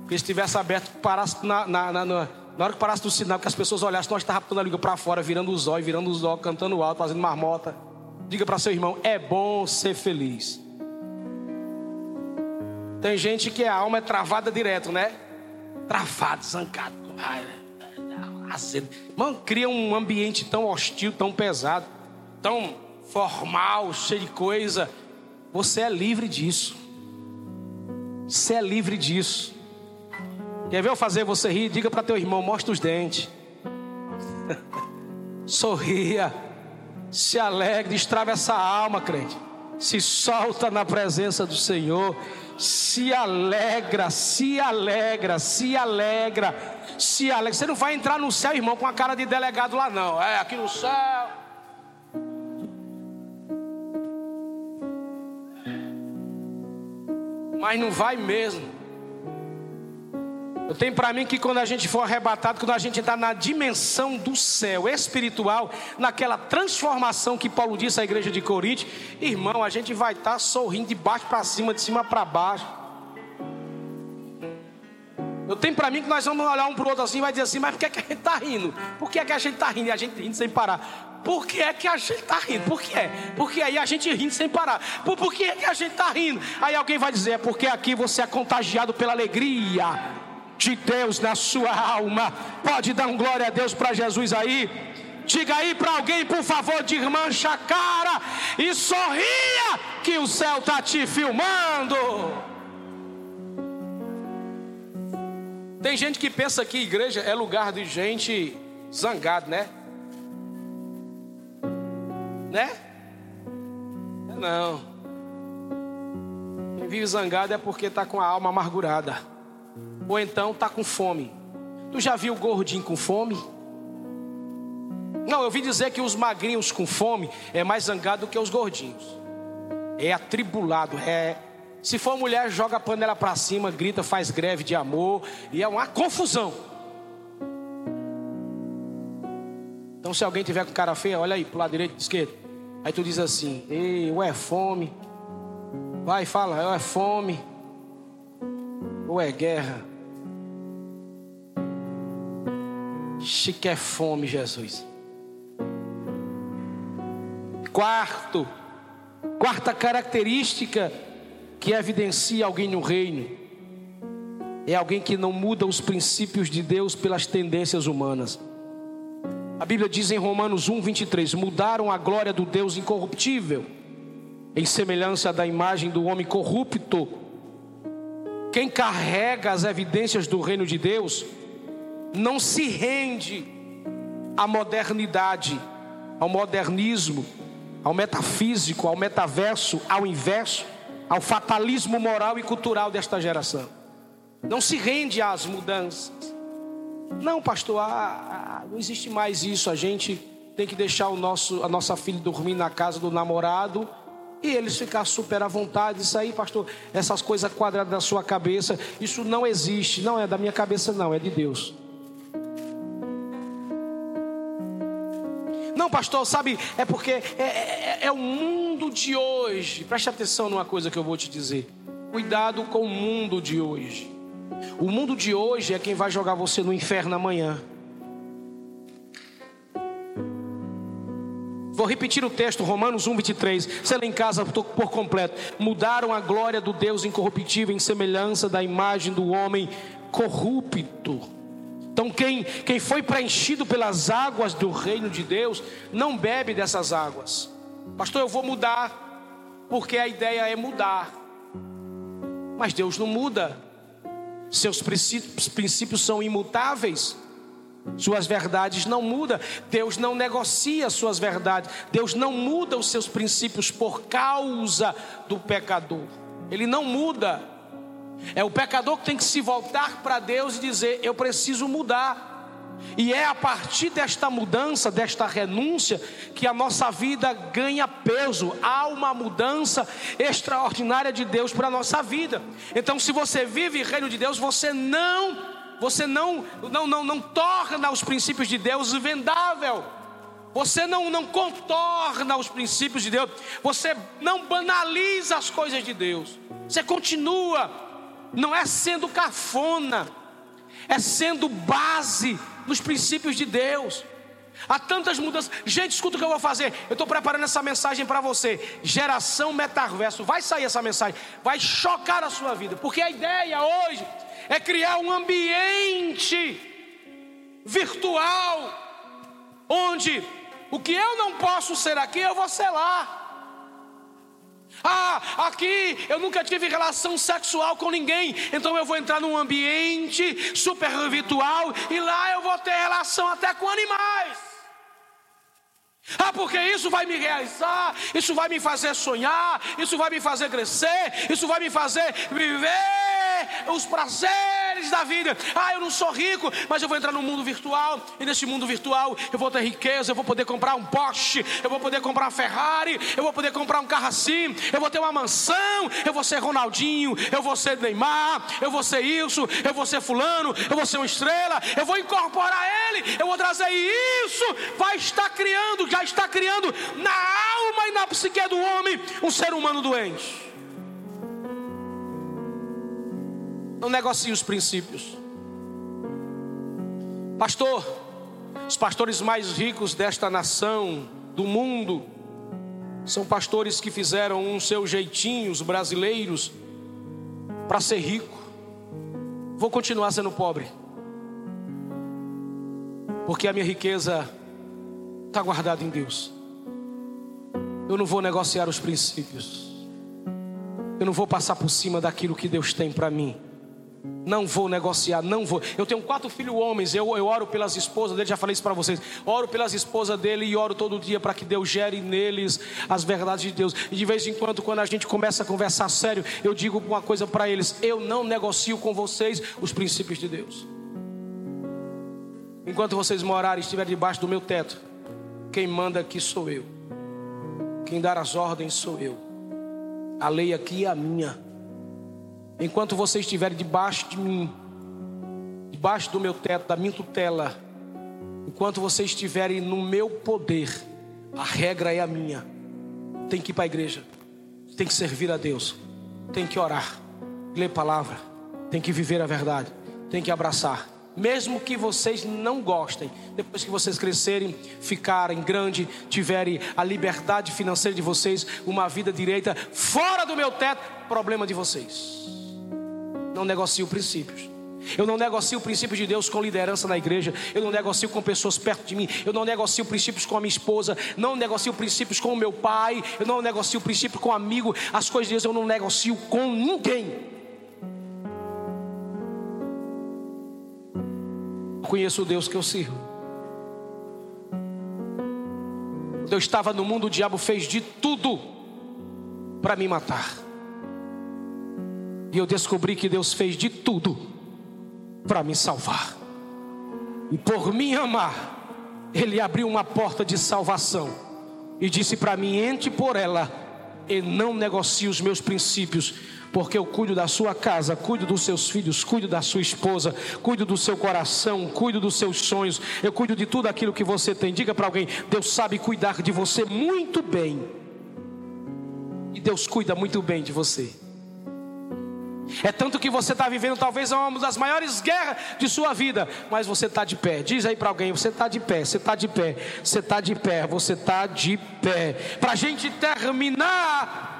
Porque se tivesse aberto, parasse na, na, na, na, hora que parasse do sinal, que as pessoas olhassem, nós estávamos botando a língua para fora, virando os olhos, virando os olhos, cantando alto, fazendo marmota. Diga para seu irmão, é bom ser feliz. Tem gente que a alma é travada direto, né? Travado, zangado. Azedo. Mano, cria um ambiente tão hostil, tão pesado, tão formal, cheio de coisa. Você é livre disso. Você é livre disso. Quer ver eu fazer você rir? Diga para teu irmão, mostra os dentes. Sorria. Se alegre, destrava essa alma, crente. Se solta na presença do Senhor se alegra, se alegra, se alegra, se alegra. Você não vai entrar no céu, irmão, com a cara de delegado lá, não. É aqui no céu. Mas não vai mesmo. Eu tenho para mim que quando a gente for arrebatado, quando a gente está na dimensão do céu espiritual, naquela transformação que Paulo disse à igreja de Corinto, irmão, a gente vai estar tá sorrindo de baixo para cima, de cima para baixo. Eu tenho para mim que nós vamos olhar um para o outro assim e vai dizer assim, mas por que, é que a gente está rindo? Por que é que a gente está rindo? E a gente rindo sem parar. Por que é que a gente está rindo? Por que é? Porque aí a gente rindo sem parar. Por, por que é que a gente está rindo? Aí alguém vai dizer, é porque aqui você é contagiado pela alegria de Deus na sua alma. Pode dar um glória a Deus para Jesus aí. Diga aí para alguém, por favor, de mancha a cara e sorria que o céu está te filmando. Tem gente que pensa que igreja é lugar de gente zangado, né? Né? Não. Quem vive zangado é porque está com a alma amargurada ou então está com fome. Tu já viu gordinho com fome? Não, eu vi dizer que os magrinhos com fome é mais zangado do que os gordinhos. É atribulado, é Se for mulher, joga a panela para cima, grita, faz greve de amor e é uma confusão. Então, se alguém tiver com cara feia, olha aí pro lado direito, esquerdo. Aí tu diz assim: Ei, ou é fome. Vai, fala, ou é fome. Ou é guerra. Chique é fome, Jesus. Quarto, quarta característica que evidencia alguém no reino é alguém que não muda os princípios de Deus pelas tendências humanas. A Bíblia diz em Romanos 1, 23: mudaram a glória do Deus incorruptível, em semelhança da imagem do homem corrupto. Quem carrega as evidências do reino de Deus, não se rende à modernidade, ao modernismo, ao metafísico, ao metaverso, ao inverso, ao fatalismo moral e cultural desta geração. Não se rende às mudanças. Não, pastor, ah, ah, não existe mais isso. A gente tem que deixar o nosso, a nossa filha dormir na casa do namorado e eles ficar super à vontade. Isso aí, pastor, essas coisas quadradas da sua cabeça, isso não existe. Não é da minha cabeça, não, é de Deus. Não, pastor, sabe, é porque é, é, é o mundo de hoje. Preste atenção numa coisa que eu vou te dizer. Cuidado com o mundo de hoje. O mundo de hoje é quem vai jogar você no inferno amanhã. Vou repetir o texto, Romanos 1, 23. Você lê em casa por completo. Mudaram a glória do Deus incorruptível em semelhança da imagem do homem corrupto. Então, quem, quem foi preenchido pelas águas do reino de Deus, não bebe dessas águas. Pastor, eu vou mudar, porque a ideia é mudar. Mas Deus não muda, seus princípios, princípios são imutáveis. Suas verdades não mudam, Deus não negocia suas verdades, Deus não muda os seus princípios por causa do pecador, Ele não muda. É o pecador que tem que se voltar para Deus e dizer: Eu preciso mudar. E é a partir desta mudança, desta renúncia, que a nossa vida ganha peso. Há uma mudança extraordinária de Deus para a nossa vida. Então, se você vive reino de Deus, você não, você não, não, não, não torna os princípios de Deus vendável. Você não, não contorna os princípios de Deus. Você não banaliza as coisas de Deus. Você continua não é sendo cafona, é sendo base nos princípios de Deus. Há tantas mudanças. Gente, escuta o que eu vou fazer. Eu estou preparando essa mensagem para você. Geração metaverso. Vai sair essa mensagem. Vai chocar a sua vida. Porque a ideia hoje é criar um ambiente virtual. Onde o que eu não posso ser aqui, eu vou ser lá. Ah, aqui eu nunca tive relação sexual com ninguém, então eu vou entrar num ambiente super virtual e lá eu vou ter relação até com animais. Ah, porque isso vai me realizar, isso vai me fazer sonhar, isso vai me fazer crescer, isso vai me fazer viver os prazeres da vida. Ah, eu não sou rico, mas eu vou entrar no mundo virtual. E nesse mundo virtual eu vou ter riqueza, eu vou poder comprar um Porsche, eu vou poder comprar uma Ferrari, eu vou poder comprar um carro assim, eu vou ter uma mansão, eu vou ser Ronaldinho, eu vou ser Neymar, eu vou ser isso, eu vou ser fulano, eu vou ser uma estrela, eu vou incorporar ele, eu vou trazer isso, vai estar criando, já está criando na alma e na psique do homem um ser humano doente. Não negocie os princípios. Pastor, os pastores mais ricos desta nação, do mundo, são pastores que fizeram uns seus jeitinhos brasileiros para ser rico. Vou continuar sendo pobre, porque a minha riqueza está guardada em Deus. Eu não vou negociar os princípios, eu não vou passar por cima daquilo que Deus tem para mim. Não vou negociar, não vou. Eu tenho quatro filhos homens, eu, eu oro pelas esposas dele, já falei isso para vocês. Oro pelas esposas dele e oro todo dia para que Deus gere neles as verdades de Deus. E de vez em quando, quando a gente começa a conversar sério, eu digo uma coisa para eles: eu não negocio com vocês os princípios de Deus. Enquanto vocês morarem e estiverem debaixo do meu teto, quem manda aqui sou eu, quem dar as ordens sou eu. A lei aqui é a minha. Enquanto você estiver debaixo de mim, debaixo do meu teto, da minha tutela, enquanto você estiver no meu poder, a regra é a minha. Tem que ir para a igreja, tem que servir a Deus, tem que orar, ler palavra, tem que viver a verdade, tem que abraçar. Mesmo que vocês não gostem, depois que vocês crescerem, ficarem grande, tiverem a liberdade financeira de vocês, uma vida direita, fora do meu teto, problema de vocês. Não negocio princípios. Eu não negocio princípios de Deus com liderança na igreja. Eu não negocio com pessoas perto de mim. Eu não negocio princípios com a minha esposa. Não negocio princípios com o meu pai. Eu não negocio princípios com um amigo. As coisas de Deus eu não negocio com ninguém. conheço o Deus que eu sirvo. Quando eu estava no mundo, o diabo fez de tudo para me matar. E eu descobri que Deus fez de tudo para me salvar. E por me amar, Ele abriu uma porta de salvação e disse para mim: entre por ela e não negocie os meus princípios, porque eu cuido da sua casa, cuido dos seus filhos, cuido da sua esposa, cuido do seu coração, cuido dos seus sonhos, eu cuido de tudo aquilo que você tem. Diga para alguém: Deus sabe cuidar de você muito bem, e Deus cuida muito bem de você. É tanto que você está vivendo talvez uma das maiores guerras de sua vida, mas você está de pé. Diz aí para alguém: você está de pé, você está de pé, você está de pé, você está de pé. Para a gente terminar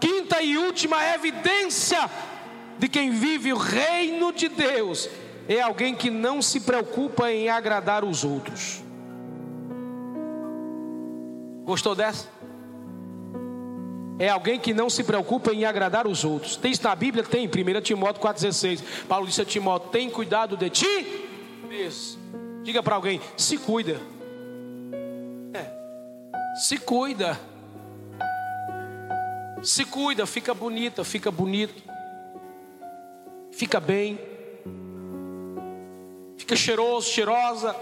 quinta e última evidência de quem vive o reino de Deus é alguém que não se preocupa em agradar os outros. Gostou dessa? É alguém que não se preocupa em agradar os outros. Tem isso na Bíblia? Tem, 1 Timóteo 4,16. Paulo disse a Timóteo: tem cuidado de ti. Diga para alguém: se cuida. É, se cuida. Se cuida, fica bonita, fica bonito. Fica bem. Fica cheiroso, cheirosa.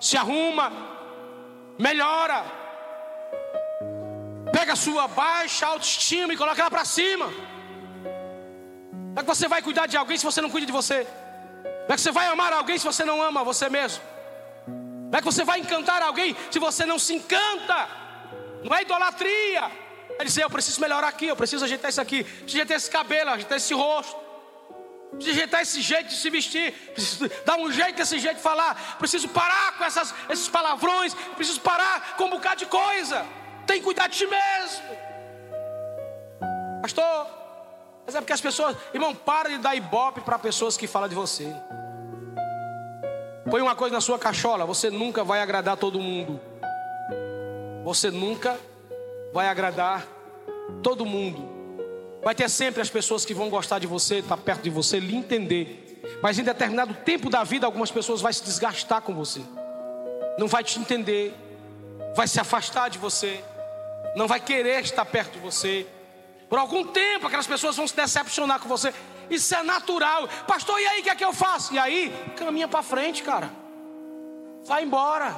Se arruma. Melhora. Pega a sua baixa autoestima e coloca ela para cima. Como é que você vai cuidar de alguém se você não cuida de você? Como é que você vai amar alguém se você não ama você mesmo? Como é que você vai encantar alguém se você não se encanta? Não é idolatria. Ele disse: Eu preciso melhorar aqui, eu preciso ajeitar isso aqui, preciso ajeitar esse cabelo, ajeitar esse rosto, preciso ajeitar esse jeito de se vestir, preciso dar um jeito desse jeito de falar, preciso parar com essas, esses palavrões, preciso parar com um bocado de coisa. Tem que cuidar de ti mesmo, pastor. Mas é porque as pessoas, irmão, para de dar ibope para pessoas que falam de você. Põe uma coisa na sua cachola: você nunca vai agradar todo mundo. Você nunca vai agradar todo mundo. Vai ter sempre as pessoas que vão gostar de você, estar tá perto de você, lhe entender. Mas em determinado tempo da vida, algumas pessoas vão se desgastar com você. Não vai te entender, vai se afastar de você, não vai querer estar perto de você. Por algum tempo, aquelas pessoas vão se decepcionar com você. Isso é natural. Pastor, e aí, o que é que eu faço? E aí, caminha para frente, cara. Vai embora.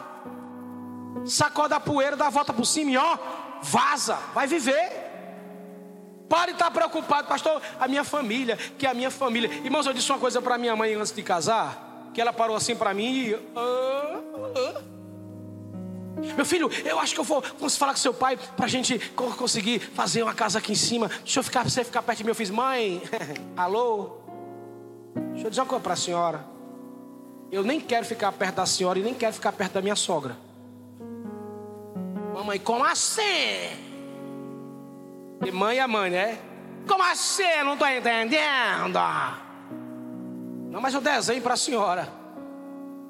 Sacoda a poeira, dá a volta por cima e ó, vaza, vai viver. Pare de estar preocupado, pastor. A minha família, que é a minha família. Irmãos, eu disse uma coisa para minha mãe antes de casar, que ela parou assim para mim e. Ah, ah. Meu filho, eu acho que eu vou, falar com seu pai para a gente conseguir fazer uma casa aqui em cima. Deixa eu ficar, você ficar perto de mim. Eu fiz, mãe, alô? Deixa eu dizer uma coisa para a senhora. Eu nem quero ficar perto da senhora e nem quero ficar perto da minha sogra. Mamãe, como assim? E mãe é mãe, né? Como assim? Não estou entendendo. Não, mas eu desenho para a senhora.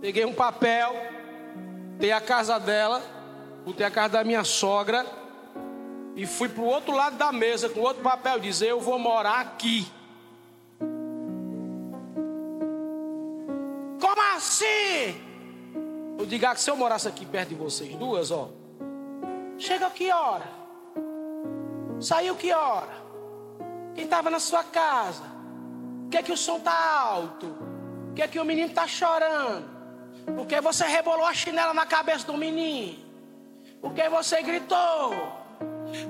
Peguei um papel, dei a casa dela, botei a casa da minha sogra e fui para o outro lado da mesa com outro papel, dizer eu vou morar aqui. Como assim? Eu digo ah, que se eu morasse aqui perto de vocês duas, ó, Chega que hora? Saiu que hora? Quem estava na sua casa? Por que, é que o som está alto? Por que, é que o menino está chorando? Por que você rebolou a chinela na cabeça do menino? Por que você gritou?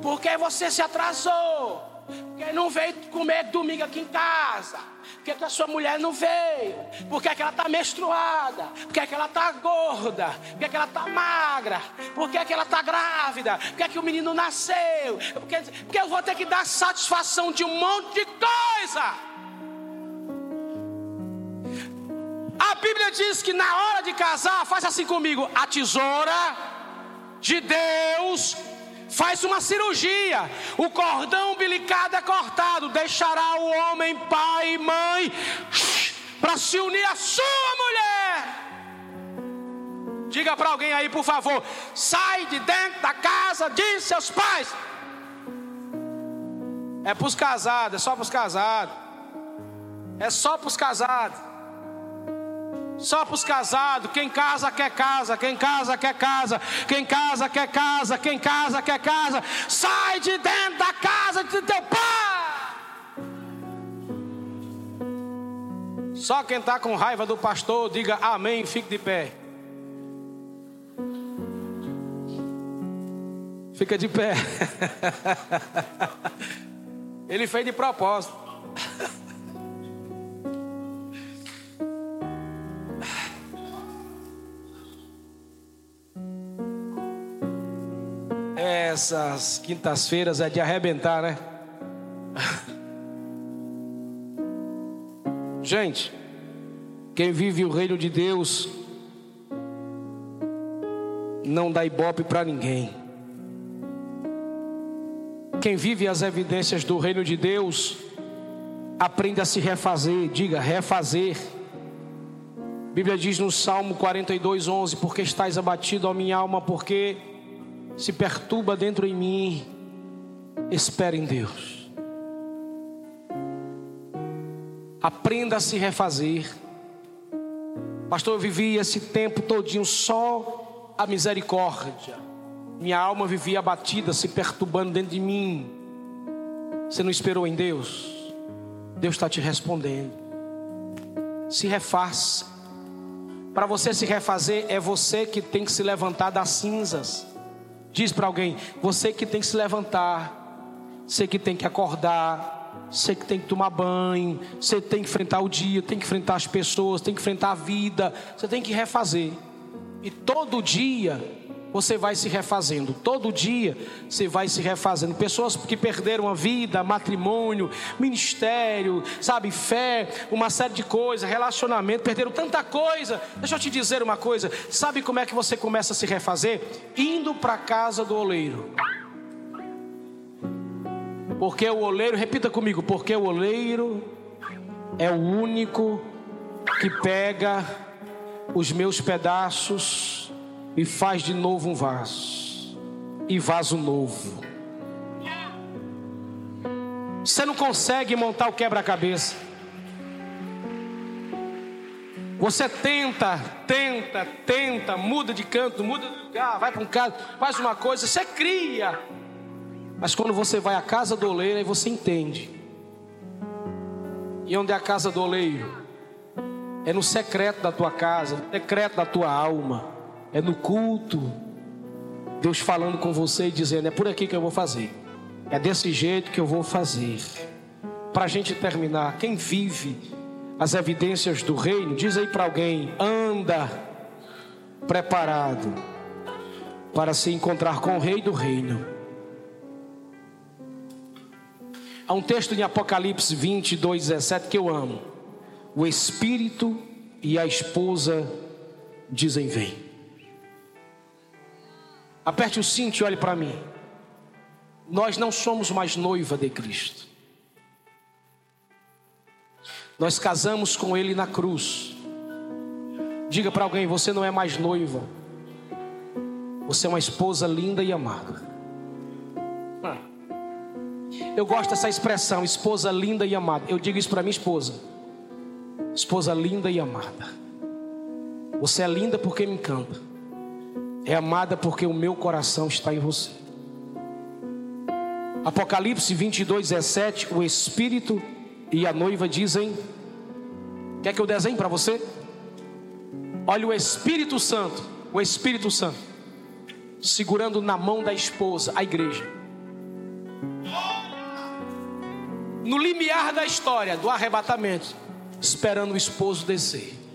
Por que você se atrasou? Porque não veio comer domingo aqui em casa. Por que, a sua mulher não veio? Por que, que ela está menstruada? Por que, que ela está gorda? Por que, que ela está magra? Por que, ela está grávida? Por que, que o menino nasceu? Porque, porque eu vou ter que dar satisfação de um monte de coisa. Bíblia diz que na hora de casar, faz assim comigo: a tesoura de Deus faz uma cirurgia, o cordão umbilical é cortado, deixará o homem pai e mãe para se unir à sua mulher. Diga para alguém aí, por favor, sai de dentro da casa de seus pais. É para os casados, é só para os casados. É só para os casados. Só para os casados, quem casa quer casa, quem casa quer casa, quem casa quer casa, quem casa quer casa. Sai de dentro da casa de teu pai. Só quem está com raiva do pastor, diga amém e fique de pé. Fica de pé. Ele fez de propósito. Essas quintas-feiras é de arrebentar, né? Gente, quem vive o reino de Deus não dá ibope para ninguém. Quem vive as evidências do reino de Deus aprende a se refazer, diga refazer. A Bíblia diz no Salmo 42, 11: Porque estás abatido, ó minha alma, porque se perturba dentro em mim, espere em Deus. Aprenda a se refazer. Pastor, eu vivi esse tempo todinho só a misericórdia. Minha alma vivia abatida, se perturbando dentro de mim. Você não esperou em Deus? Deus está te respondendo. Se refaça. Para você se refazer, é você que tem que se levantar das cinzas. Diz para alguém: você que tem que se levantar, você que tem que acordar, você que tem que tomar banho, você tem que enfrentar o dia, tem que enfrentar as pessoas, tem que enfrentar a vida, você tem que refazer. E todo dia você vai se refazendo. Todo dia você vai se refazendo. Pessoas que perderam a vida, matrimônio, ministério, sabe, fé, uma série de coisas, relacionamento, perderam tanta coisa. Deixa eu te dizer uma coisa. Sabe como é que você começa a se refazer? Indo para a casa do oleiro. Porque o oleiro, repita comigo, porque o oleiro é o único que pega os meus pedaços e faz de novo um vaso e vaso novo. Você não consegue montar o quebra-cabeça. Você tenta, tenta, tenta, muda de canto, muda de lugar, vai para um canto, faz uma coisa, você cria. Mas quando você vai à casa do oleiro, aí você entende. E onde é a casa do oleiro? É no secreto da tua casa, no secreto da tua alma é no culto, Deus falando com você e dizendo: é por aqui que eu vou fazer, é desse jeito que eu vou fazer. Para a gente terminar, quem vive as evidências do reino, diz aí para alguém: anda preparado para se encontrar com o Rei do Reino. Há um texto em Apocalipse 22, 17 que eu amo. O Espírito e a esposa dizem: Vem. Aperte o cinto e olhe para mim. Nós não somos mais noiva de Cristo. Nós casamos com Ele na cruz. Diga para alguém: você não é mais noiva. Você é uma esposa linda e amada. Eu gosto dessa expressão, esposa linda e amada. Eu digo isso para minha esposa. Esposa linda e amada. Você é linda porque me encanta é amada porque o meu coração está em você. Apocalipse 22, 17: O Espírito e a noiva dizem: Quer que eu desenhe para você? Olha o Espírito Santo, o Espírito Santo, segurando na mão da esposa, a igreja. no limiar da história, do arrebatamento, esperando o esposo descer.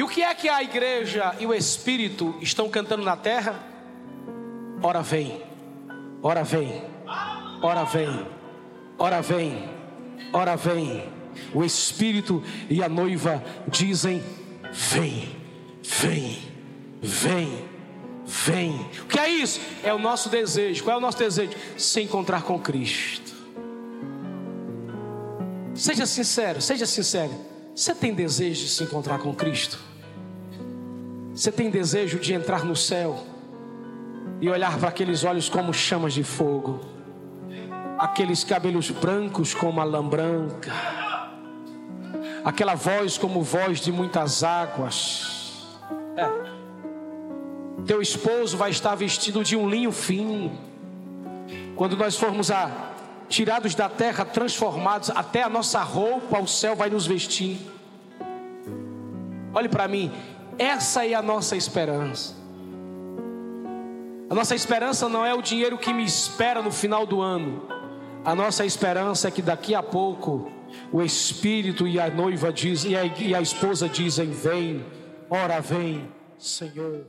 E o que é que a igreja e o Espírito estão cantando na terra? Ora vem, ora vem, ora vem, ora vem, ora vem. O Espírito e a noiva dizem: Vem, vem, vem, vem. O que é isso? É o nosso desejo. Qual é o nosso desejo? Se encontrar com Cristo. Seja sincero, seja sincero. Você tem desejo de se encontrar com Cristo? Você tem desejo de entrar no céu e olhar para aqueles olhos como chamas de fogo, aqueles cabelos brancos como a lã branca, aquela voz como voz de muitas águas. É. Teu esposo vai estar vestido de um linho fino. Quando nós formos a tirados da terra, transformados, até a nossa roupa, o céu vai nos vestir. Olhe para mim, essa é a nossa esperança. A nossa esperança não é o dinheiro que me espera no final do ano. A nossa esperança é que daqui a pouco o Espírito e a noiva dizem, e a, e a esposa dizem: Vem, ora vem, Senhor.